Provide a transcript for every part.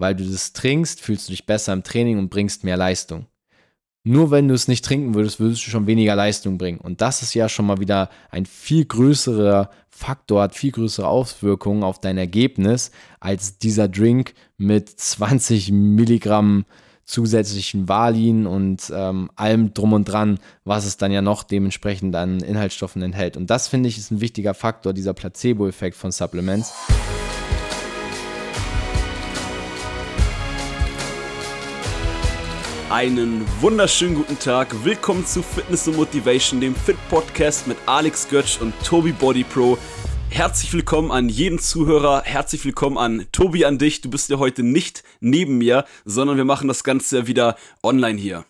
weil du das trinkst, fühlst du dich besser im Training und bringst mehr Leistung. Nur wenn du es nicht trinken würdest, würdest du schon weniger Leistung bringen. Und das ist ja schon mal wieder ein viel größerer Faktor, hat viel größere Auswirkungen auf dein Ergebnis als dieser Drink mit 20 Milligramm zusätzlichen Valin und ähm, allem drum und dran, was es dann ja noch dementsprechend an Inhaltsstoffen enthält. Und das finde ich ist ein wichtiger Faktor, dieser Placebo-Effekt von Supplements. Einen wunderschönen guten Tag. Willkommen zu Fitness und Motivation, dem Fit Podcast mit Alex Götz und Tobi Body Pro. Herzlich willkommen an jeden Zuhörer. Herzlich willkommen an Tobi, an dich. Du bist ja heute nicht neben mir, sondern wir machen das Ganze wieder online hier.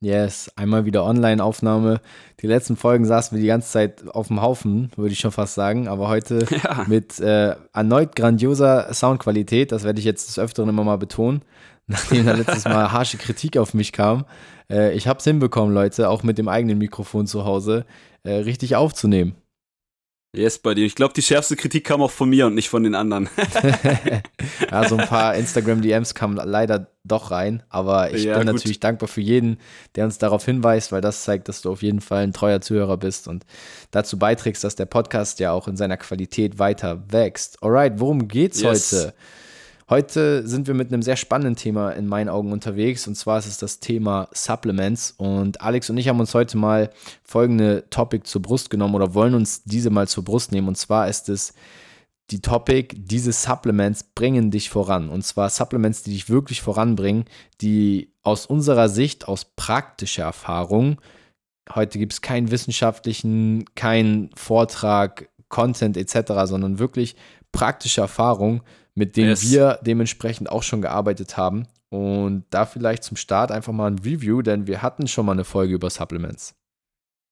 Yes, einmal wieder Online-Aufnahme. Die letzten Folgen saßen wir die ganze Zeit auf dem Haufen, würde ich schon fast sagen. Aber heute ja. mit äh, erneut grandioser Soundqualität, das werde ich jetzt des Öfteren immer mal betonen nachdem da letztes Mal harsche Kritik auf mich kam. Äh, ich habe es hinbekommen, Leute, auch mit dem eigenen Mikrofon zu Hause äh, richtig aufzunehmen. Yes, bei dir. Ich glaube, die schärfste Kritik kam auch von mir und nicht von den anderen. ja, so ein paar Instagram-DMs kamen leider doch rein, aber ich ja, bin gut. natürlich dankbar für jeden, der uns darauf hinweist, weil das zeigt, dass du auf jeden Fall ein treuer Zuhörer bist und dazu beiträgst, dass der Podcast ja auch in seiner Qualität weiter wächst. Alright, worum geht's yes. heute? Heute sind wir mit einem sehr spannenden Thema in meinen Augen unterwegs. Und zwar ist es das Thema Supplements. Und Alex und ich haben uns heute mal folgende Topic zur Brust genommen oder wollen uns diese mal zur Brust nehmen. Und zwar ist es die Topic, diese Supplements bringen dich voran. Und zwar Supplements, die dich wirklich voranbringen, die aus unserer Sicht, aus praktischer Erfahrung, heute gibt es keinen wissenschaftlichen, keinen Vortrag, Content etc., sondern wirklich praktische Erfahrung mit denen yes. wir dementsprechend auch schon gearbeitet haben. Und da vielleicht zum Start einfach mal ein Review, denn wir hatten schon mal eine Folge über Supplements.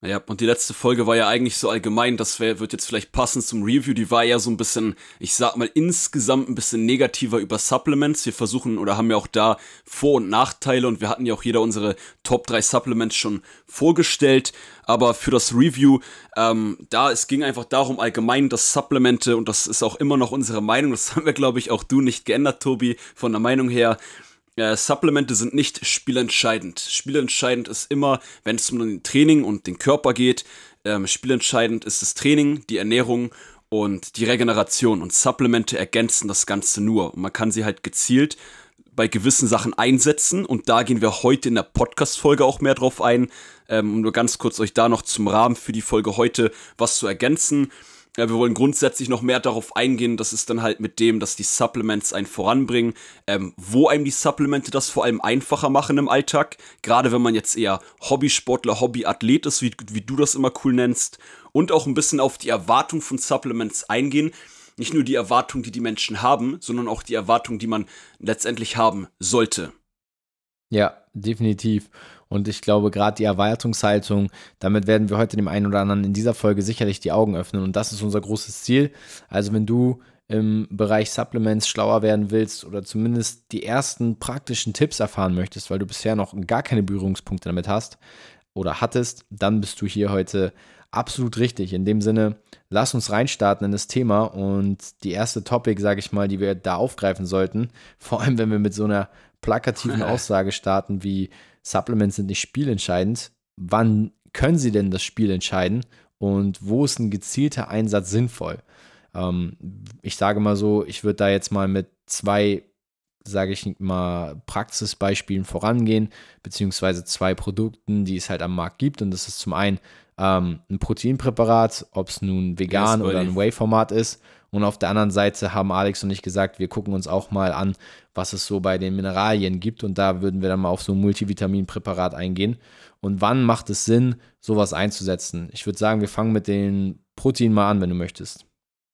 Ja, und die letzte Folge war ja eigentlich so allgemein, das wär, wird jetzt vielleicht passend zum Review, die war ja so ein bisschen, ich sag mal, insgesamt ein bisschen negativer über Supplements. Wir versuchen oder haben ja auch da Vor- und Nachteile und wir hatten ja auch jeder unsere Top 3 Supplements schon vorgestellt. Aber für das Review, ähm, da, es ging einfach darum, allgemein, dass Supplemente, und das ist auch immer noch unsere Meinung, das haben wir, glaube ich, auch du nicht geändert, Tobi, von der Meinung her, äh, Supplemente sind nicht spielentscheidend. Spielentscheidend ist immer, wenn es um den Training und den Körper geht, ähm, spielentscheidend ist das Training, die Ernährung und die Regeneration. Und Supplemente ergänzen das Ganze nur. Und man kann sie halt gezielt bei gewissen Sachen einsetzen. Und da gehen wir heute in der Podcast-Folge auch mehr drauf ein. Ähm, um nur ganz kurz euch da noch zum Rahmen für die Folge heute was zu ergänzen. Ja, wir wollen grundsätzlich noch mehr darauf eingehen, dass es dann halt mit dem, dass die Supplements einen voranbringen, ähm, wo einem die Supplemente das vor allem einfacher machen im Alltag. Gerade wenn man jetzt eher Hobbysportler, Hobbyathlet ist, wie, wie du das immer cool nennst. Und auch ein bisschen auf die Erwartung von Supplements eingehen. Nicht nur die Erwartung, die die Menschen haben, sondern auch die Erwartung, die man letztendlich haben sollte. Ja, definitiv. Und ich glaube, gerade die Erwartungshaltung, damit werden wir heute dem einen oder anderen in dieser Folge sicherlich die Augen öffnen. Und das ist unser großes Ziel. Also wenn du im Bereich Supplements schlauer werden willst oder zumindest die ersten praktischen Tipps erfahren möchtest, weil du bisher noch gar keine Berührungspunkte damit hast oder hattest, dann bist du hier heute absolut richtig. In dem Sinne, lass uns reinstarten in das Thema und die erste Topic, sage ich mal, die wir da aufgreifen sollten, vor allem wenn wir mit so einer plakativen Aussage starten wie Supplements sind nicht spielentscheidend. Wann können sie denn das Spiel entscheiden und wo ist ein gezielter Einsatz sinnvoll? Ähm, ich sage mal so, ich würde da jetzt mal mit zwei, sage ich mal, Praxisbeispielen vorangehen, beziehungsweise zwei Produkten, die es halt am Markt gibt. Und das ist zum einen ähm, ein Proteinpräparat, ob es nun vegan yes, oder ein Whey-Format ist und auf der anderen Seite haben Alex und ich gesagt, wir gucken uns auch mal an, was es so bei den Mineralien gibt. Und da würden wir dann mal auf so ein Multivitaminpräparat eingehen. Und wann macht es Sinn, sowas einzusetzen? Ich würde sagen, wir fangen mit den Proteinen mal an, wenn du möchtest.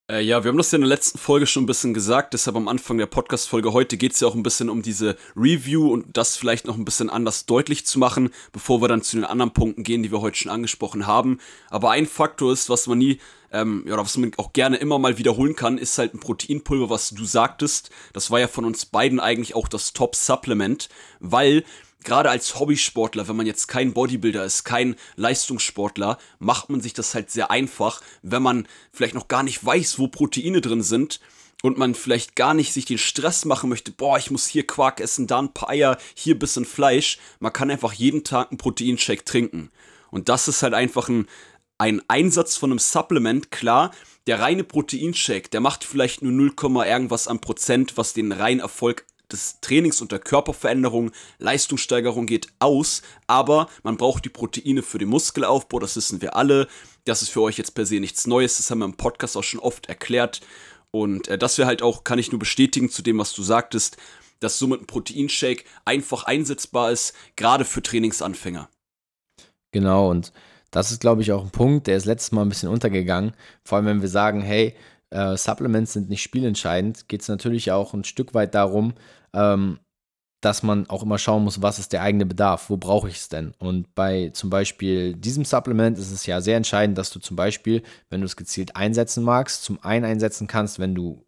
Äh, ja, wir haben das ja in der letzten Folge schon ein bisschen gesagt, deshalb am Anfang der Podcast-Folge heute geht es ja auch ein bisschen um diese Review und das vielleicht noch ein bisschen anders deutlich zu machen, bevor wir dann zu den anderen Punkten gehen, die wir heute schon angesprochen haben. Aber ein Faktor ist, was man nie, ähm, ja, was man auch gerne immer mal wiederholen kann, ist halt ein Proteinpulver, was du sagtest. Das war ja von uns beiden eigentlich auch das Top-Supplement, weil gerade als Hobbysportler, wenn man jetzt kein Bodybuilder ist, kein Leistungssportler, macht man sich das halt sehr einfach, wenn man vielleicht noch gar nicht weiß, wo Proteine drin sind und man vielleicht gar nicht sich den Stress machen möchte, boah, ich muss hier Quark essen, da ein paar Eier, hier ein bisschen Fleisch. Man kann einfach jeden Tag einen Proteinshake trinken. Und das ist halt einfach ein, ein Einsatz von einem Supplement, klar. Der reine Proteinshake, der macht vielleicht nur 0, irgendwas an Prozent, was den reinen Erfolg des Trainings und der Körperveränderung, Leistungssteigerung geht aus, aber man braucht die Proteine für den Muskelaufbau, das wissen wir alle. Das ist für euch jetzt per se nichts Neues, das haben wir im Podcast auch schon oft erklärt. Und äh, das wäre halt auch, kann ich nur bestätigen zu dem, was du sagtest, dass somit ein Proteinshake einfach einsetzbar ist, gerade für Trainingsanfänger. Genau, und das ist, glaube ich, auch ein Punkt, der ist letztes Mal ein bisschen untergegangen. Vor allem, wenn wir sagen, hey, äh, Supplements sind nicht spielentscheidend, geht es natürlich auch ein Stück weit darum, ähm, dass man auch immer schauen muss, was ist der eigene Bedarf, wo brauche ich es denn? Und bei zum Beispiel diesem Supplement ist es ja sehr entscheidend, dass du zum Beispiel, wenn du es gezielt einsetzen magst, zum einen einsetzen kannst, wenn du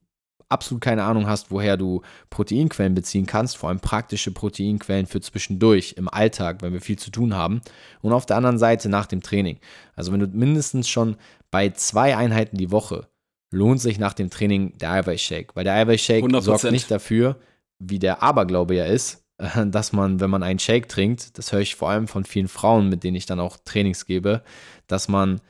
absolut keine Ahnung hast, woher du Proteinquellen beziehen kannst, vor allem praktische Proteinquellen für zwischendurch im Alltag, wenn wir viel zu tun haben. Und auf der anderen Seite nach dem Training. Also wenn du mindestens schon bei zwei Einheiten die Woche lohnt sich nach dem Training der Eiweißshake, weil der Eiweißshake 100%. sorgt nicht dafür, wie der Aberglaube ja ist, dass man, wenn man einen Shake trinkt, das höre ich vor allem von vielen Frauen, mit denen ich dann auch Trainings gebe, dass man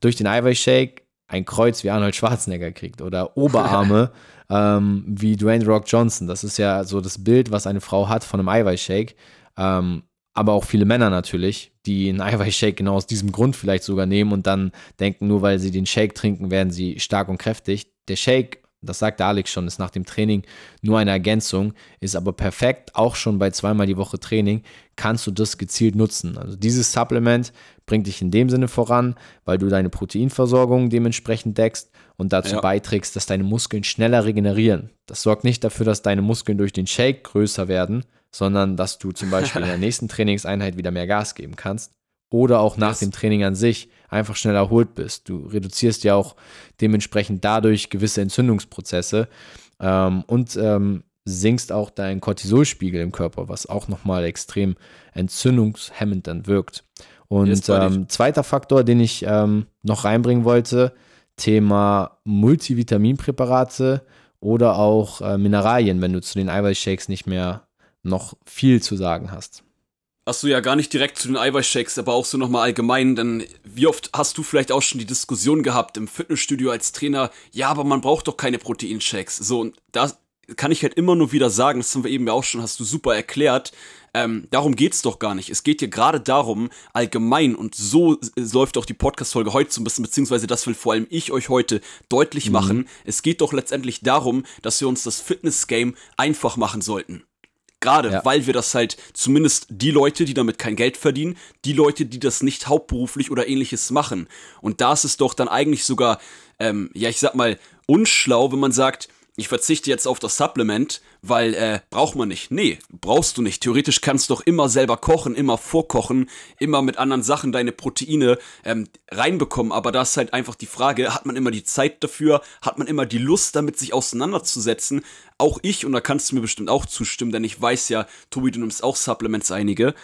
durch den Eiweißshake ein Kreuz wie Arnold Schwarzenegger kriegt oder Oberarme ähm, wie Dwayne Rock Johnson. Das ist ja so das Bild, was eine Frau hat von einem Eiweißshake. Ähm, aber auch viele Männer natürlich, die einen Eiweißshake genau aus diesem Grund vielleicht sogar nehmen und dann denken, nur weil sie den Shake trinken, werden sie stark und kräftig. Der Shake das sagte Alex schon, ist nach dem Training nur eine Ergänzung, ist aber perfekt, auch schon bei zweimal die Woche Training, kannst du das gezielt nutzen. Also dieses Supplement bringt dich in dem Sinne voran, weil du deine Proteinversorgung dementsprechend deckst und dazu ja. beiträgst, dass deine Muskeln schneller regenerieren. Das sorgt nicht dafür, dass deine Muskeln durch den Shake größer werden, sondern dass du zum Beispiel in der nächsten Trainingseinheit wieder mehr Gas geben kannst oder auch nach yes. dem Training an sich einfach schnell erholt bist. Du reduzierst ja auch dementsprechend dadurch gewisse Entzündungsprozesse ähm, und ähm, sinkst auch deinen Cortisolspiegel im Körper, was auch nochmal extrem entzündungshemmend dann wirkt. Und ähm, zweiter Faktor, den ich ähm, noch reinbringen wollte, Thema Multivitaminpräparate oder auch äh, Mineralien, wenn du zu den Eiweißshakes nicht mehr noch viel zu sagen hast. Hast du ja gar nicht direkt zu den Eiweißshakes, aber auch so nochmal allgemein, denn wie oft hast du vielleicht auch schon die Diskussion gehabt im Fitnessstudio als Trainer, ja, aber man braucht doch keine Proteinshakes. So, und da kann ich halt immer nur wieder sagen, das haben wir eben ja auch schon, hast du super erklärt, ähm, darum geht's doch gar nicht. Es geht hier gerade darum, allgemein, und so läuft auch die Podcast-Folge heute so ein bisschen, beziehungsweise das will vor allem ich euch heute deutlich mhm. machen. Es geht doch letztendlich darum, dass wir uns das Fitness-Game einfach machen sollten. Gerade ja. weil wir das halt zumindest die Leute, die damit kein Geld verdienen, die Leute, die das nicht hauptberuflich oder ähnliches machen. Und da ist es doch dann eigentlich sogar, ähm, ja, ich sag mal, unschlau, wenn man sagt, ich verzichte jetzt auf das Supplement, weil äh, braucht man nicht. Nee, brauchst du nicht. Theoretisch kannst du doch immer selber kochen, immer vorkochen, immer mit anderen Sachen deine Proteine ähm, reinbekommen. Aber da ist halt einfach die Frage, hat man immer die Zeit dafür? Hat man immer die Lust damit, sich auseinanderzusetzen? Auch ich, und da kannst du mir bestimmt auch zustimmen, denn ich weiß ja, Tobi, du nimmst auch Supplements einige.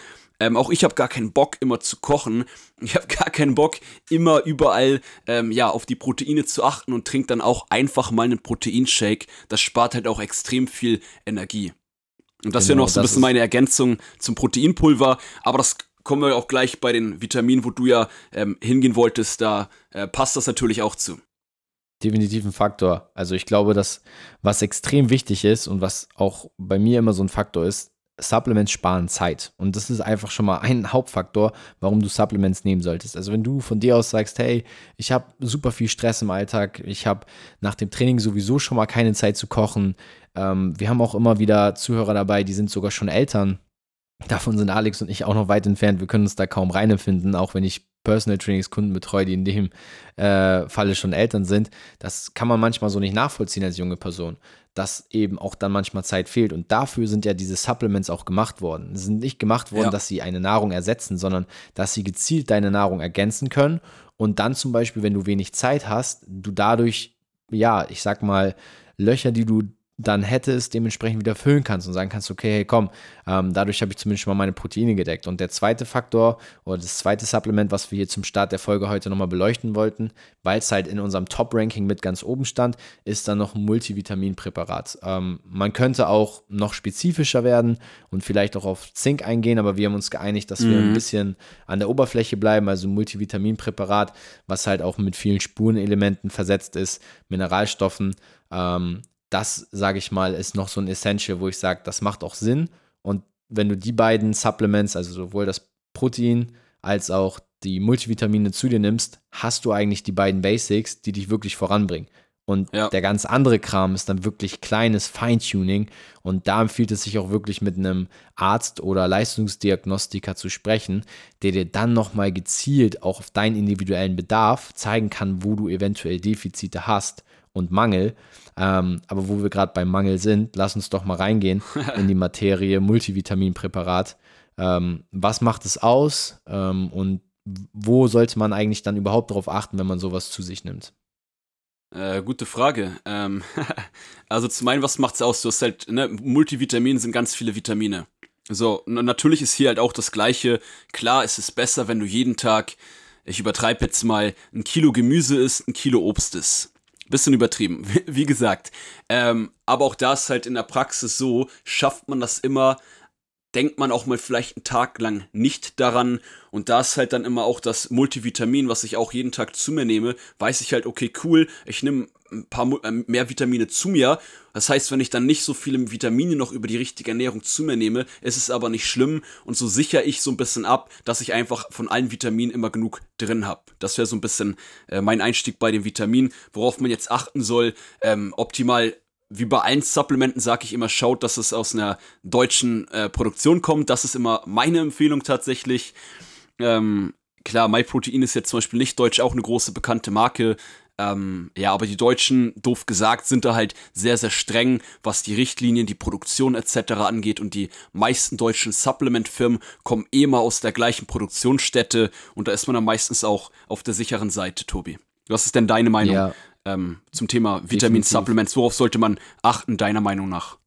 Ähm, auch ich habe gar keinen Bock, immer zu kochen. Ich habe gar keinen Bock, immer überall ähm, ja, auf die Proteine zu achten und trinke dann auch einfach mal einen Proteinshake. Das spart halt auch extrem viel Energie. Und das genau, wäre noch so ein bisschen meine Ergänzung zum Proteinpulver. Aber das kommen wir auch gleich bei den Vitaminen, wo du ja ähm, hingehen wolltest. Da äh, passt das natürlich auch zu. Definitiv ein Faktor. Also ich glaube, dass was extrem wichtig ist und was auch bei mir immer so ein Faktor ist, Supplements sparen Zeit. Und das ist einfach schon mal ein Hauptfaktor, warum du Supplements nehmen solltest. Also wenn du von dir aus sagst, hey, ich habe super viel Stress im Alltag, ich habe nach dem Training sowieso schon mal keine Zeit zu kochen. Ähm, wir haben auch immer wieder Zuhörer dabei, die sind sogar schon Eltern. Davon sind Alex und ich auch noch weit entfernt. Wir können uns da kaum reinempfinden, auch wenn ich Personal Trainings Kunden betreue, die in dem äh, Falle schon Eltern sind. Das kann man manchmal so nicht nachvollziehen als junge Person dass eben auch dann manchmal Zeit fehlt. Und dafür sind ja diese Supplements auch gemacht worden. Sie sind nicht gemacht worden, ja. dass sie eine Nahrung ersetzen, sondern dass sie gezielt deine Nahrung ergänzen können. Und dann zum Beispiel, wenn du wenig Zeit hast, du dadurch, ja, ich sag mal, Löcher, die du dann hätte es dementsprechend wieder füllen kannst und sagen kannst, okay, hey komm, ähm, dadurch habe ich zumindest mal meine Proteine gedeckt. Und der zweite Faktor oder das zweite Supplement, was wir hier zum Start der Folge heute nochmal beleuchten wollten, weil es halt in unserem Top-Ranking mit ganz oben stand, ist dann noch ein Multivitaminpräparat. Ähm, man könnte auch noch spezifischer werden und vielleicht auch auf Zink eingehen, aber wir haben uns geeinigt, dass mhm. wir ein mhm. bisschen an der Oberfläche bleiben, also ein Multivitaminpräparat, was halt auch mit vielen Spurenelementen versetzt ist, Mineralstoffen. Ähm, das, sage ich mal, ist noch so ein Essential, wo ich sage, das macht auch Sinn. Und wenn du die beiden Supplements, also sowohl das Protein als auch die Multivitamine zu dir nimmst, hast du eigentlich die beiden Basics, die dich wirklich voranbringen. Und ja. der ganz andere Kram ist dann wirklich kleines Feintuning. Und da empfiehlt es sich auch wirklich mit einem Arzt oder Leistungsdiagnostiker zu sprechen, der dir dann nochmal gezielt auch auf deinen individuellen Bedarf zeigen kann, wo du eventuell Defizite hast und Mangel. Ähm, aber wo wir gerade beim Mangel sind, lass uns doch mal reingehen in die Materie Multivitaminpräparat. Ähm, was macht es aus ähm, und wo sollte man eigentlich dann überhaupt darauf achten, wenn man sowas zu sich nimmt? Äh, gute Frage. Ähm, also zum einen, was macht es aus? Du hast halt, ne, Multivitamin sind ganz viele Vitamine. So, natürlich ist hier halt auch das Gleiche. Klar, es ist besser, wenn du jeden Tag, ich übertreibe jetzt mal, ein Kilo Gemüse isst, ein Kilo Obst isst. Bisschen übertrieben, wie gesagt. Ähm, aber auch da ist halt in der Praxis so, schafft man das immer, denkt man auch mal vielleicht einen Tag lang nicht daran. Und da ist halt dann immer auch das Multivitamin, was ich auch jeden Tag zu mir nehme, weiß ich halt, okay, cool, ich nehme ein paar äh, mehr Vitamine zu mir. Das heißt, wenn ich dann nicht so viele Vitamine noch über die richtige Ernährung zu mir nehme, ist es aber nicht schlimm und so sichere ich so ein bisschen ab, dass ich einfach von allen Vitaminen immer genug drin habe. Das wäre so ein bisschen äh, mein Einstieg bei den Vitaminen, worauf man jetzt achten soll. Ähm, optimal wie bei allen Supplementen sage ich immer, schaut, dass es aus einer deutschen äh, Produktion kommt. Das ist immer meine Empfehlung tatsächlich. Ähm, klar, MyProtein ist jetzt zum Beispiel nicht deutsch, auch eine große bekannte Marke. Ähm, ja, aber die Deutschen, doof gesagt, sind da halt sehr, sehr streng, was die Richtlinien, die Produktion etc. angeht. Und die meisten deutschen Supplement-Firmen kommen eh mal aus der gleichen Produktionsstätte. Und da ist man dann meistens auch auf der sicheren Seite, Tobi. Was ist denn deine Meinung ja. ähm, zum Thema Vitamin-Supplements? Worauf sollte man achten, deiner Meinung nach?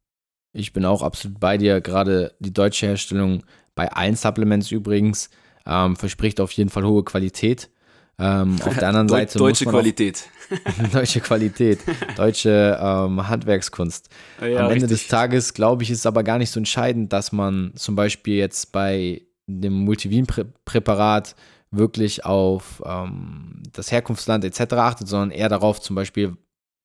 Ich bin auch absolut bei dir. Gerade die deutsche Herstellung, bei allen Supplements übrigens, ähm, verspricht auf jeden Fall hohe Qualität. Ähm, auf der anderen Seite. Deutsche Qualität. deutsche Qualität, deutsche ähm, Handwerkskunst. Ja, Am Ende des Tages, glaube ich, ist es aber gar nicht so entscheidend, dass man zum Beispiel jetzt bei dem Multivin-Präparat wirklich auf ähm, das Herkunftsland etc. achtet, sondern eher darauf zum Beispiel,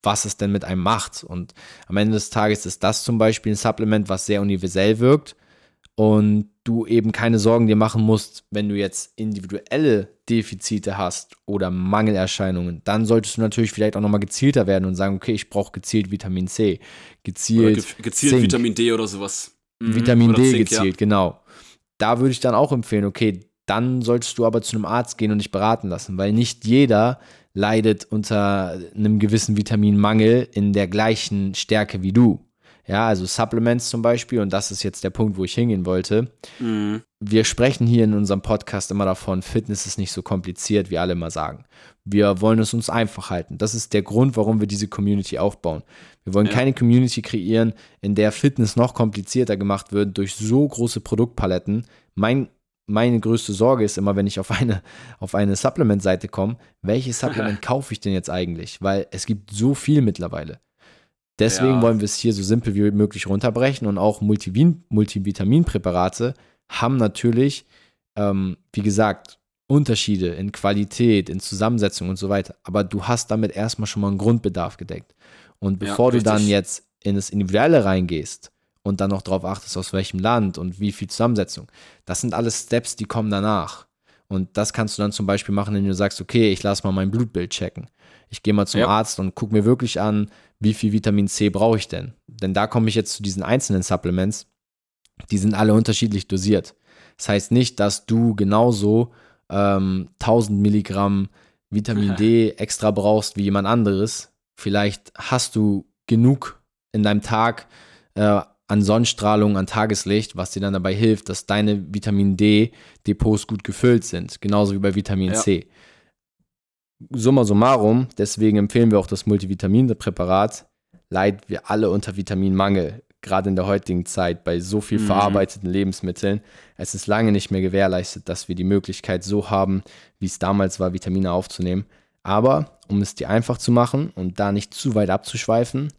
was es denn mit einem macht. Und am Ende des Tages ist das zum Beispiel ein Supplement, was sehr universell wirkt und du eben keine Sorgen dir machen musst, wenn du jetzt individuelle Defizite hast oder Mangelerscheinungen, dann solltest du natürlich vielleicht auch nochmal gezielter werden und sagen, okay, ich brauche gezielt Vitamin C, gezielt, ge gezielt Zink, Vitamin D oder sowas. Mhm. Vitamin oder D Zink, gezielt, ja. genau. Da würde ich dann auch empfehlen, okay, dann solltest du aber zu einem Arzt gehen und dich beraten lassen, weil nicht jeder leidet unter einem gewissen Vitaminmangel in der gleichen Stärke wie du. Ja, also Supplements zum Beispiel, und das ist jetzt der Punkt, wo ich hingehen wollte. Mhm. Wir sprechen hier in unserem Podcast immer davon, Fitness ist nicht so kompliziert, wie alle immer sagen. Wir wollen es uns einfach halten. Das ist der Grund, warum wir diese Community aufbauen. Wir wollen ja. keine Community kreieren, in der Fitness noch komplizierter gemacht wird durch so große Produktpaletten. Mein meine größte Sorge ist immer, wenn ich auf eine, auf eine Supplement-Seite komme, welches Supplement kaufe ich denn jetzt eigentlich? Weil es gibt so viel mittlerweile. Deswegen ja. wollen wir es hier so simpel wie möglich runterbrechen und auch Multivin Multivitaminpräparate haben natürlich, ähm, wie gesagt, Unterschiede in Qualität, in Zusammensetzung und so weiter. Aber du hast damit erstmal schon mal einen Grundbedarf gedeckt. Und bevor ja, du dann jetzt in das Individuelle reingehst und dann noch darauf achtest, aus welchem Land und wie viel Zusammensetzung, das sind alles Steps, die kommen danach. Und das kannst du dann zum Beispiel machen, wenn du sagst, okay, ich lasse mal mein Blutbild checken. Ich gehe mal zum ja. Arzt und gucke mir wirklich an, wie viel Vitamin C brauche ich denn? Denn da komme ich jetzt zu diesen einzelnen Supplements. Die sind alle unterschiedlich dosiert. Das heißt nicht, dass du genauso ähm, 1000 Milligramm Vitamin D extra brauchst wie jemand anderes. Vielleicht hast du genug in deinem Tag äh, an Sonnenstrahlung, an Tageslicht, was dir dann dabei hilft, dass deine Vitamin D-Depots gut gefüllt sind. Genauso wie bei Vitamin ja. C summa summarum, deswegen empfehlen wir auch das Multivitaminpräparat. leiden wir alle unter Vitaminmangel, gerade in der heutigen Zeit bei so viel mhm. verarbeiteten Lebensmitteln. Es ist lange nicht mehr gewährleistet, dass wir die Möglichkeit so haben, wie es damals war, Vitamine aufzunehmen. Aber um es dir einfach zu machen und da nicht zu weit abzuschweifen,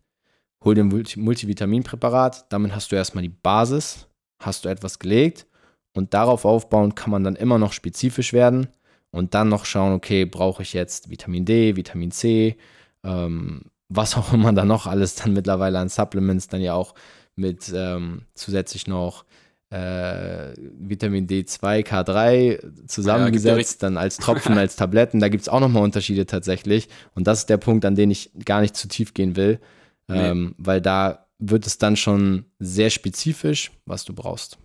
hol dir ein Multivitaminpräparat. Damit hast du erstmal die Basis, hast du etwas gelegt und darauf aufbauen kann man dann immer noch spezifisch werden und dann noch schauen, okay, brauche ich jetzt Vitamin D, Vitamin C, ähm, was auch immer da noch alles dann mittlerweile an Supplements dann ja auch mit ähm, zusätzlich noch äh, Vitamin D2, K3 zusammengesetzt, ja, dann als Tropfen, als Tabletten. Da gibt es auch nochmal Unterschiede tatsächlich. Und das ist der Punkt, an den ich gar nicht zu tief gehen will, ähm, nee. weil da wird es dann schon sehr spezifisch, was du brauchst.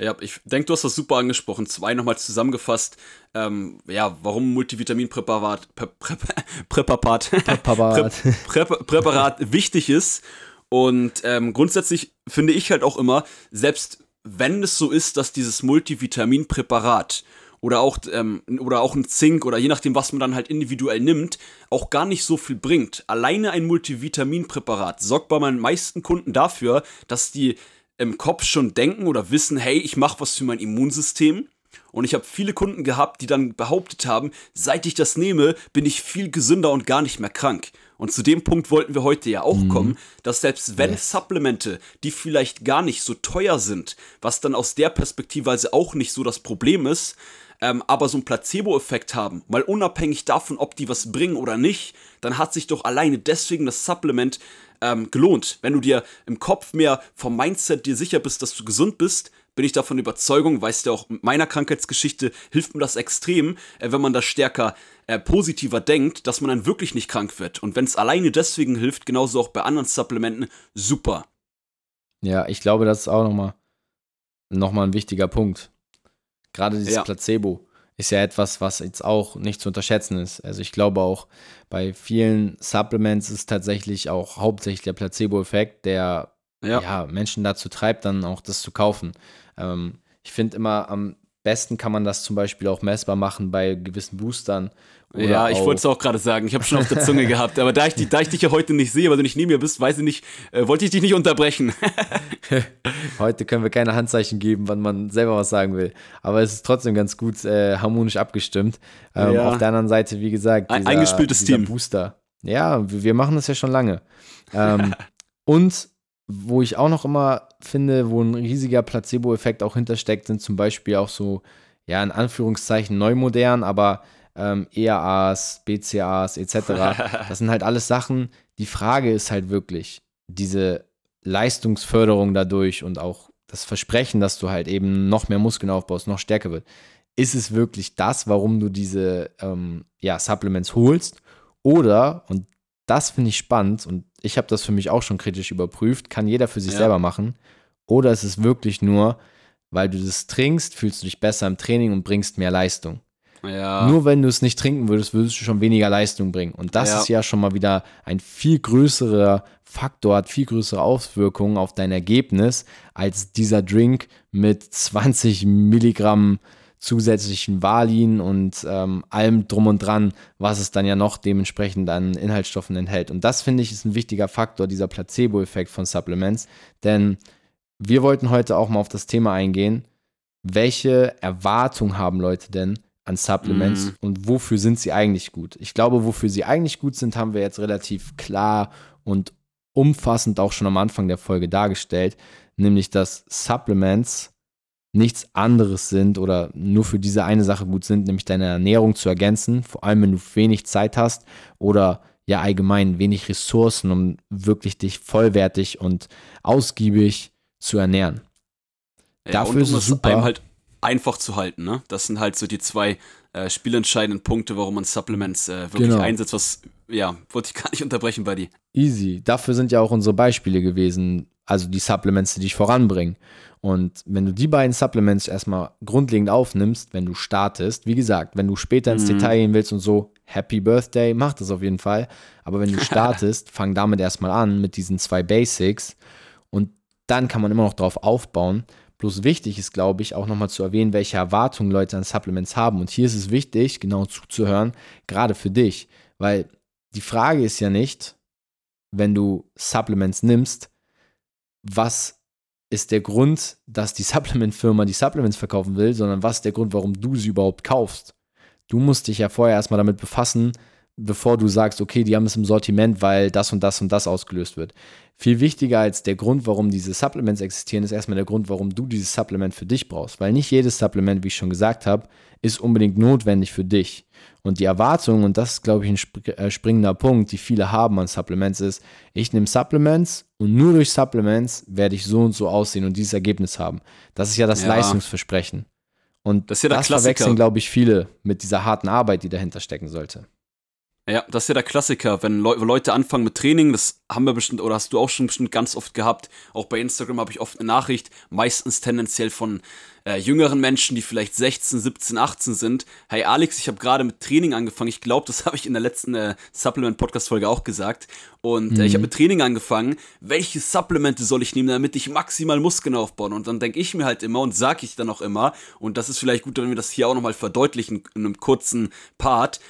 Ja, ich denke, du hast das super angesprochen. Zwei nochmal zusammengefasst. Ähm, ja, warum Multivitaminpräparat Prä, Prä, Präparat, Präparat. Prä, Präparat wichtig ist. Und ähm, grundsätzlich finde ich halt auch immer, selbst wenn es so ist, dass dieses Multivitaminpräparat oder auch, ähm, oder auch ein Zink oder je nachdem, was man dann halt individuell nimmt, auch gar nicht so viel bringt. Alleine ein Multivitaminpräparat sorgt bei meinen meisten Kunden dafür, dass die im Kopf schon denken oder wissen, hey, ich mache was für mein Immunsystem. Und ich habe viele Kunden gehabt, die dann behauptet haben, seit ich das nehme, bin ich viel gesünder und gar nicht mehr krank. Und zu dem Punkt wollten wir heute ja auch mhm. kommen, dass selbst wenn yes. Supplemente, die vielleicht gar nicht so teuer sind, was dann aus der Perspektive also auch nicht so das Problem ist, ähm, aber so einen Placebo-Effekt haben, mal unabhängig davon, ob die was bringen oder nicht, dann hat sich doch alleine deswegen das Supplement ähm, gelohnt. Wenn du dir im Kopf mehr vom Mindset dir sicher bist, dass du gesund bist, bin ich davon Überzeugung, weißt du auch, mit meiner Krankheitsgeschichte hilft mir das extrem, äh, wenn man das stärker äh, positiver denkt, dass man dann wirklich nicht krank wird. Und wenn es alleine deswegen hilft, genauso auch bei anderen Supplementen, super. Ja, ich glaube, das ist auch nochmal noch mal ein wichtiger Punkt. Gerade dieses ja. Placebo ist ja etwas, was jetzt auch nicht zu unterschätzen ist. Also ich glaube auch bei vielen Supplements ist tatsächlich auch hauptsächlich der Placebo-Effekt, der ja. ja. Menschen dazu treibt, dann auch das zu kaufen. Ähm, ich finde immer am besten kann man das zum Beispiel auch messbar machen bei gewissen Boostern. Ja, ich wollte es auch gerade sagen. Ich habe schon auf der Zunge gehabt. Aber da ich, da ich dich ja heute nicht sehe, weil du nicht neben mir bist, weiß ich nicht, äh, wollte ich dich nicht unterbrechen. heute können wir keine Handzeichen geben, wann man selber was sagen will. Aber es ist trotzdem ganz gut äh, harmonisch abgestimmt. Ähm, ja. Auf der anderen Seite, wie gesagt, dieser, Ein eingespieltes dieser Team. Booster. Ja, wir machen das ja schon lange. Ähm, und wo ich auch noch immer finde, wo ein riesiger Placebo-Effekt auch hintersteckt, sind zum Beispiel auch so, ja, in Anführungszeichen neumodern, aber ähm, ERAs, BCAs etc. Das sind halt alles Sachen. Die Frage ist halt wirklich, diese Leistungsförderung dadurch und auch das Versprechen, dass du halt eben noch mehr Muskeln aufbaust, noch stärker wird. Ist es wirklich das, warum du diese ähm, ja, Supplements holst? Oder, und das finde ich spannend und ich habe das für mich auch schon kritisch überprüft, kann jeder für sich ja. selber machen. Oder ist es wirklich nur, weil du das trinkst, fühlst du dich besser im Training und bringst mehr Leistung. Ja. Nur wenn du es nicht trinken würdest, würdest du schon weniger Leistung bringen. Und das ja. ist ja schon mal wieder ein viel größerer Faktor, hat viel größere Auswirkungen auf dein Ergebnis als dieser Drink mit 20 Milligramm zusätzlichen Valin und ähm, allem drum und dran, was es dann ja noch dementsprechend an Inhaltsstoffen enthält. Und das finde ich ist ein wichtiger Faktor, dieser Placebo-Effekt von Supplements. Denn wir wollten heute auch mal auf das Thema eingehen, welche Erwartungen haben Leute denn an Supplements mhm. und wofür sind sie eigentlich gut? Ich glaube, wofür sie eigentlich gut sind, haben wir jetzt relativ klar und umfassend auch schon am Anfang der Folge dargestellt, nämlich dass Supplements nichts anderes sind oder nur für diese eine Sache gut sind, nämlich deine Ernährung zu ergänzen, vor allem wenn du wenig Zeit hast oder ja allgemein wenig Ressourcen, um wirklich dich vollwertig und ausgiebig zu ernähren. Ja, Dafür ist es super. Einem halt einfach zu halten, ne? Das sind halt so die zwei äh, spielentscheidenden Punkte, warum man Supplements äh, wirklich genau. einsetzt, was, ja, wollte ich gar nicht unterbrechen bei dir. Easy. Dafür sind ja auch unsere Beispiele gewesen, also die Supplements, die dich voranbringen. Und wenn du die beiden Supplements erstmal grundlegend aufnimmst, wenn du startest, wie gesagt, wenn du später ins mhm. Detail gehen willst und so, Happy Birthday, mach das auf jeden Fall. Aber wenn du startest, fang damit erstmal an mit diesen zwei Basics und dann kann man immer noch drauf aufbauen. Bloß wichtig ist, glaube ich, auch nochmal zu erwähnen, welche Erwartungen Leute an Supplements haben. Und hier ist es wichtig, genau zuzuhören, gerade für dich. Weil die Frage ist ja nicht, wenn du Supplements nimmst, was ist der Grund, dass die Supplement-Firma die Supplements verkaufen will, sondern was ist der Grund, warum du sie überhaupt kaufst. Du musst dich ja vorher erstmal damit befassen, bevor du sagst, okay, die haben es im Sortiment, weil das und das und das ausgelöst wird. Viel wichtiger als der Grund, warum diese Supplements existieren, ist erstmal der Grund, warum du dieses Supplement für dich brauchst. Weil nicht jedes Supplement, wie ich schon gesagt habe, ist unbedingt notwendig für dich. Und die Erwartung, und das ist, glaube ich, ein äh, springender Punkt, die viele haben an Supplements, ist, ich nehme Supplements und nur durch Supplements werde ich so und so aussehen und dieses Ergebnis haben. Das ist ja das ja. Leistungsversprechen. Und das, ist ja das verwechseln, glaube ich, viele mit dieser harten Arbeit, die dahinter stecken sollte. Ja, das ist ja der Klassiker, wenn Le Leute anfangen mit Training, das haben wir bestimmt oder hast du auch schon bestimmt ganz oft gehabt. Auch bei Instagram habe ich oft eine Nachricht, meistens tendenziell von äh, jüngeren Menschen, die vielleicht 16, 17, 18 sind. Hey Alex, ich habe gerade mit Training angefangen. Ich glaube, das habe ich in der letzten äh, Supplement-Podcast-Folge auch gesagt. Und mhm. äh, ich habe mhm. mit Training angefangen. Welche Supplemente soll ich nehmen, damit ich maximal Muskeln aufbauen? Und dann denke ich mir halt immer und sage ich dann auch immer, und das ist vielleicht gut, wenn wir das hier auch nochmal verdeutlichen in einem kurzen Part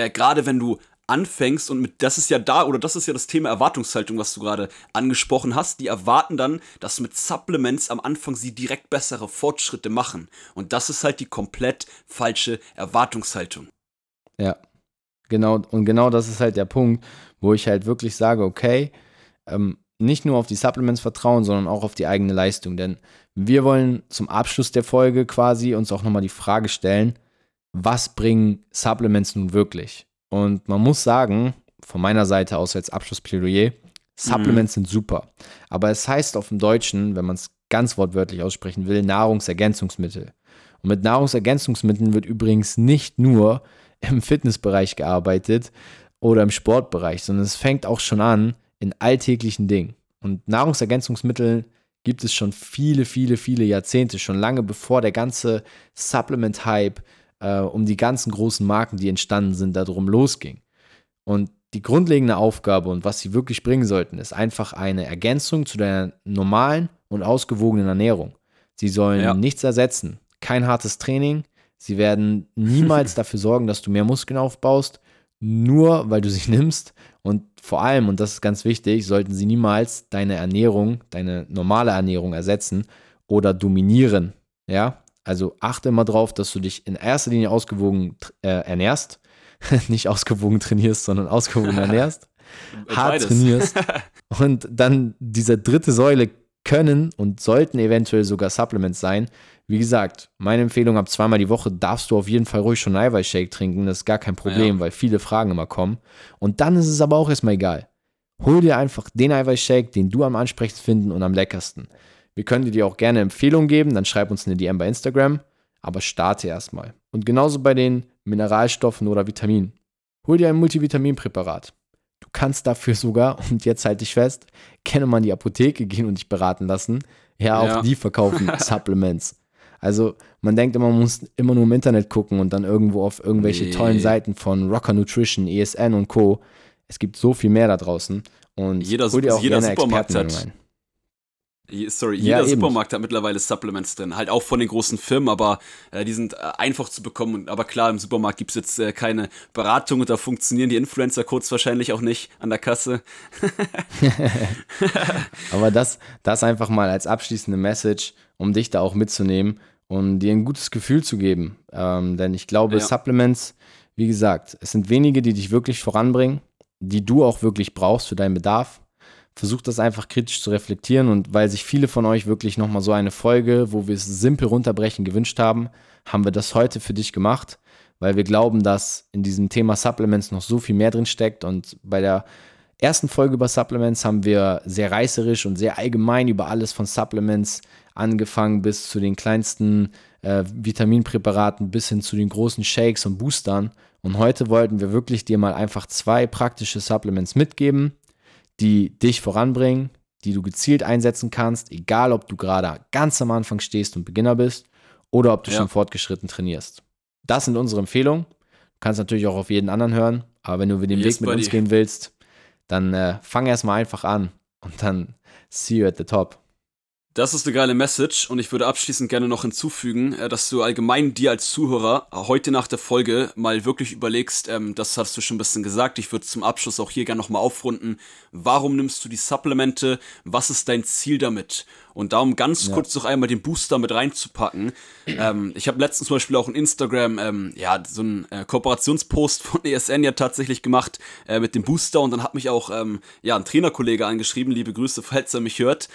äh, gerade wenn du anfängst und mit, das ist ja da, oder das ist ja das Thema Erwartungshaltung, was du gerade angesprochen hast, die erwarten dann, dass mit Supplements am Anfang sie direkt bessere Fortschritte machen. Und das ist halt die komplett falsche Erwartungshaltung. Ja, genau, und genau das ist halt der Punkt, wo ich halt wirklich sage, okay, ähm, nicht nur auf die Supplements vertrauen, sondern auch auf die eigene Leistung. Denn wir wollen zum Abschluss der Folge quasi uns auch nochmal die Frage stellen, was bringen Supplements nun wirklich? Und man muss sagen, von meiner Seite aus als Abschlussplädoyer, Supplements mhm. sind super. Aber es heißt auf dem Deutschen, wenn man es ganz wortwörtlich aussprechen will, Nahrungsergänzungsmittel. Und mit Nahrungsergänzungsmitteln wird übrigens nicht nur im Fitnessbereich gearbeitet oder im Sportbereich, sondern es fängt auch schon an in alltäglichen Dingen. Und Nahrungsergänzungsmittel gibt es schon viele, viele, viele Jahrzehnte, schon lange bevor der ganze Supplement-Hype äh, um die ganzen großen Marken, die entstanden sind, darum losging. Und die grundlegende Aufgabe und was sie wirklich bringen sollten, ist einfach eine Ergänzung zu deiner normalen und ausgewogenen Ernährung. Sie sollen ja. nichts ersetzen, kein hartes Training. Sie werden niemals dafür sorgen, dass du mehr Muskeln aufbaust, nur weil du sie nimmst. Und vor allem, und das ist ganz wichtig, sollten sie niemals deine Ernährung, deine normale Ernährung ersetzen oder dominieren. Ja, also achte immer drauf, dass du dich in erster Linie ausgewogen äh, ernährst. Nicht ausgewogen trainierst, sondern ausgewogen ernährst. hart trainierst. und dann diese dritte Säule können und sollten eventuell sogar Supplements sein. Wie gesagt, meine Empfehlung ab zweimal die Woche darfst du auf jeden Fall ruhig schon Eiweißshake trinken. Das ist gar kein Problem, ja. weil viele Fragen immer kommen. Und dann ist es aber auch erstmal egal. Hol dir einfach den Eiweißshake, den du am ansprechendsten finden und am leckersten. Wir können dir auch gerne Empfehlungen geben, dann schreib uns eine DM bei Instagram, aber starte erstmal. Und genauso bei den Mineralstoffen oder Vitaminen. Hol dir ein Multivitaminpräparat. Du kannst dafür sogar, und jetzt halte ich fest, gerne mal in die Apotheke gehen und dich beraten lassen. Ja, auch ja. die verkaufen Supplements. Also man denkt immer, man muss immer nur im Internet gucken und dann irgendwo auf irgendwelche nee. tollen Seiten von Rocker Nutrition, ESN und Co. Es gibt so viel mehr da draußen. Und jeder, hol dir auch jeder gerne Supermarkt hat, rein. Sorry, jeder ja, Supermarkt hat mittlerweile Supplements drin. Halt auch von den großen Firmen, aber äh, die sind äh, einfach zu bekommen. Aber klar, im Supermarkt gibt es jetzt äh, keine Beratung und da funktionieren die Influencer-Codes wahrscheinlich auch nicht an der Kasse. aber das, das einfach mal als abschließende Message, um dich da auch mitzunehmen und dir ein gutes Gefühl zu geben. Ähm, denn ich glaube, ja. Supplements, wie gesagt, es sind wenige, die dich wirklich voranbringen, die du auch wirklich brauchst für deinen Bedarf versucht das einfach kritisch zu reflektieren und weil sich viele von euch wirklich nochmal so eine Folge, wo wir es simpel runterbrechen, gewünscht haben, haben wir das heute für dich gemacht, weil wir glauben, dass in diesem Thema Supplements noch so viel mehr drin steckt und bei der ersten Folge über Supplements haben wir sehr reißerisch und sehr allgemein über alles von Supplements angefangen bis zu den kleinsten äh, Vitaminpräparaten bis hin zu den großen Shakes und Boostern. Und heute wollten wir wirklich dir mal einfach zwei praktische Supplements mitgeben, die dich voranbringen, die du gezielt einsetzen kannst, egal ob du gerade ganz am Anfang stehst und Beginner bist oder ob du ja. schon fortgeschritten trainierst. Das sind unsere Empfehlungen. Du kannst natürlich auch auf jeden anderen hören, aber wenn du den yes, Weg mit buddy. uns gehen willst, dann äh, fang erstmal einfach an und dann see you at the top. Das ist eine geile Message und ich würde abschließend gerne noch hinzufügen, äh, dass du allgemein dir als Zuhörer heute nach der Folge mal wirklich überlegst, ähm, das hast du schon ein bisschen gesagt, ich würde zum Abschluss auch hier gerne nochmal aufrunden, warum nimmst du die Supplemente, was ist dein Ziel damit? Und darum ganz ja. kurz noch einmal den Booster mit reinzupacken. Ähm, ich habe letztens zum Beispiel auch in Instagram ähm, ja, so einen äh, Kooperationspost von ESN ja tatsächlich gemacht äh, mit dem Booster und dann hat mich auch ähm, ja, ein Trainerkollege angeschrieben, liebe Grüße, falls er mich hört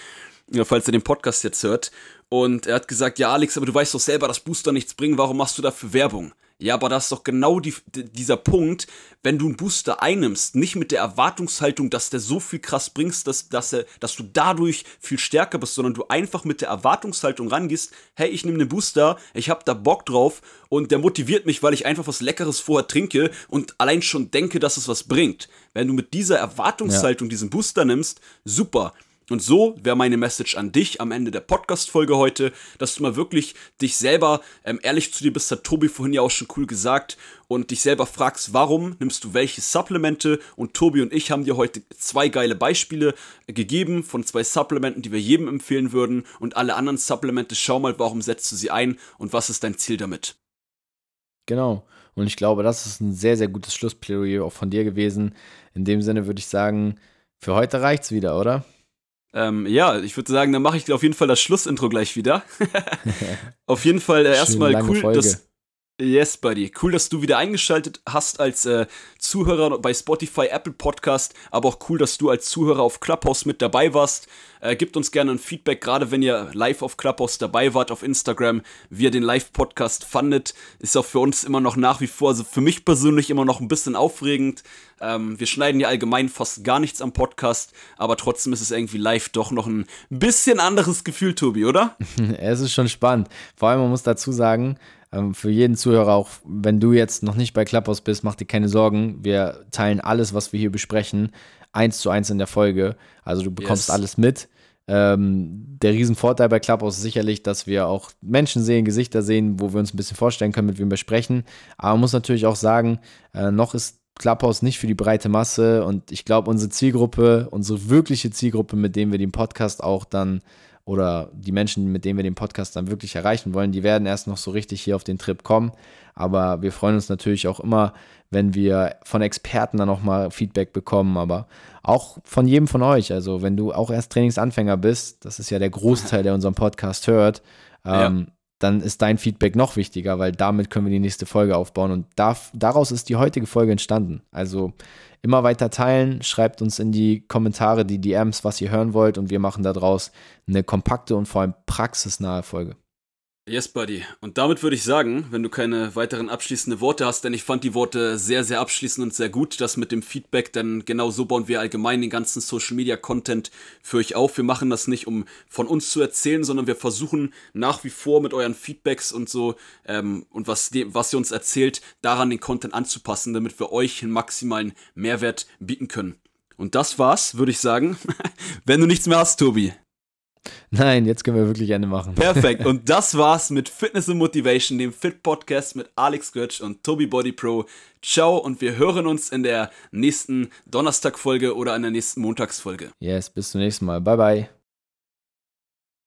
falls er den Podcast jetzt hört. Und er hat gesagt, ja Alex, aber du weißt doch selber, dass Booster nichts bringen, warum machst du dafür Werbung? Ja, aber das ist doch genau die, dieser Punkt, wenn du einen Booster einnimmst, nicht mit der Erwartungshaltung, dass der so viel krass bringst, dass, dass, er, dass du dadurch viel stärker bist, sondern du einfach mit der Erwartungshaltung rangehst, hey, ich nehme einen Booster, ich hab da Bock drauf und der motiviert mich, weil ich einfach was Leckeres vorher trinke und allein schon denke, dass es was bringt. Wenn du mit dieser Erwartungshaltung ja. diesen Booster nimmst, super. Und so wäre meine Message an dich am Ende der Podcast-Folge heute, dass du mal wirklich dich selber ähm, ehrlich zu dir bist, hat Tobi vorhin ja auch schon cool gesagt, und dich selber fragst, warum nimmst du welche Supplemente. Und Tobi und ich haben dir heute zwei geile Beispiele gegeben von zwei Supplementen, die wir jedem empfehlen würden. Und alle anderen Supplemente, schau mal, warum setzt du sie ein und was ist dein Ziel damit. Genau. Und ich glaube, das ist ein sehr, sehr gutes Schlussplädoyer auch von dir gewesen. In dem Sinne würde ich sagen, für heute reicht's wieder, oder? Ähm, ja, ich würde sagen, dann mache ich auf jeden Fall das Schlussintro gleich wieder. auf jeden Fall äh, erstmal cool, dass. Yes, Buddy. Cool, dass du wieder eingeschaltet hast als äh, Zuhörer bei Spotify, Apple Podcast, aber auch cool, dass du als Zuhörer auf Clubhouse mit dabei warst. Äh, gebt uns gerne ein Feedback, gerade wenn ihr live auf Clubhouse dabei wart, auf Instagram, wie ihr den Live-Podcast fandet. Ist auch für uns immer noch nach wie vor, also für mich persönlich immer noch ein bisschen aufregend. Ähm, wir schneiden ja allgemein fast gar nichts am Podcast, aber trotzdem ist es irgendwie live doch noch ein bisschen anderes Gefühl, Tobi, oder? es ist schon spannend. Vor allem, man muss dazu sagen, für jeden Zuhörer, auch wenn du jetzt noch nicht bei Clubhouse bist, mach dir keine Sorgen. Wir teilen alles, was wir hier besprechen, eins zu eins in der Folge. Also du bekommst yes. alles mit. Ähm, der Riesenvorteil bei Clubhouse ist sicherlich, dass wir auch Menschen sehen, Gesichter sehen, wo wir uns ein bisschen vorstellen können, mit wem wir sprechen. Aber man muss natürlich auch sagen, äh, noch ist Clubhouse nicht für die breite Masse und ich glaube, unsere Zielgruppe, unsere wirkliche Zielgruppe, mit dem wir den Podcast auch dann oder die Menschen, mit denen wir den Podcast dann wirklich erreichen wollen, die werden erst noch so richtig hier auf den Trip kommen. Aber wir freuen uns natürlich auch immer, wenn wir von Experten dann nochmal Feedback bekommen, aber auch von jedem von euch. Also wenn du auch erst Trainingsanfänger bist, das ist ja der Großteil, der unseren Podcast hört, ähm, ja. Dann ist dein Feedback noch wichtiger, weil damit können wir die nächste Folge aufbauen. Und da, daraus ist die heutige Folge entstanden. Also immer weiter teilen, schreibt uns in die Kommentare, die DMs, was ihr hören wollt und wir machen daraus eine kompakte und vor allem praxisnahe Folge. Yes, Buddy. Und damit würde ich sagen, wenn du keine weiteren abschließenden Worte hast, denn ich fand die Worte sehr, sehr abschließend und sehr gut, das mit dem Feedback, denn genau so bauen wir allgemein den ganzen Social Media Content für euch auf. Wir machen das nicht, um von uns zu erzählen, sondern wir versuchen nach wie vor mit euren Feedbacks und so ähm, und was, was ihr uns erzählt, daran den Content anzupassen, damit wir euch einen maximalen Mehrwert bieten können. Und das war's, würde ich sagen. wenn du nichts mehr hast, Tobi. Nein, jetzt können wir wirklich Ende machen. Perfekt. Und das war's mit Fitness and Motivation, dem Fit Podcast mit Alex Götsch und Toby Body Pro. Ciao und wir hören uns in der nächsten Donnerstagfolge oder in der nächsten Montagsfolge. Yes, bis zum nächsten Mal. Bye bye.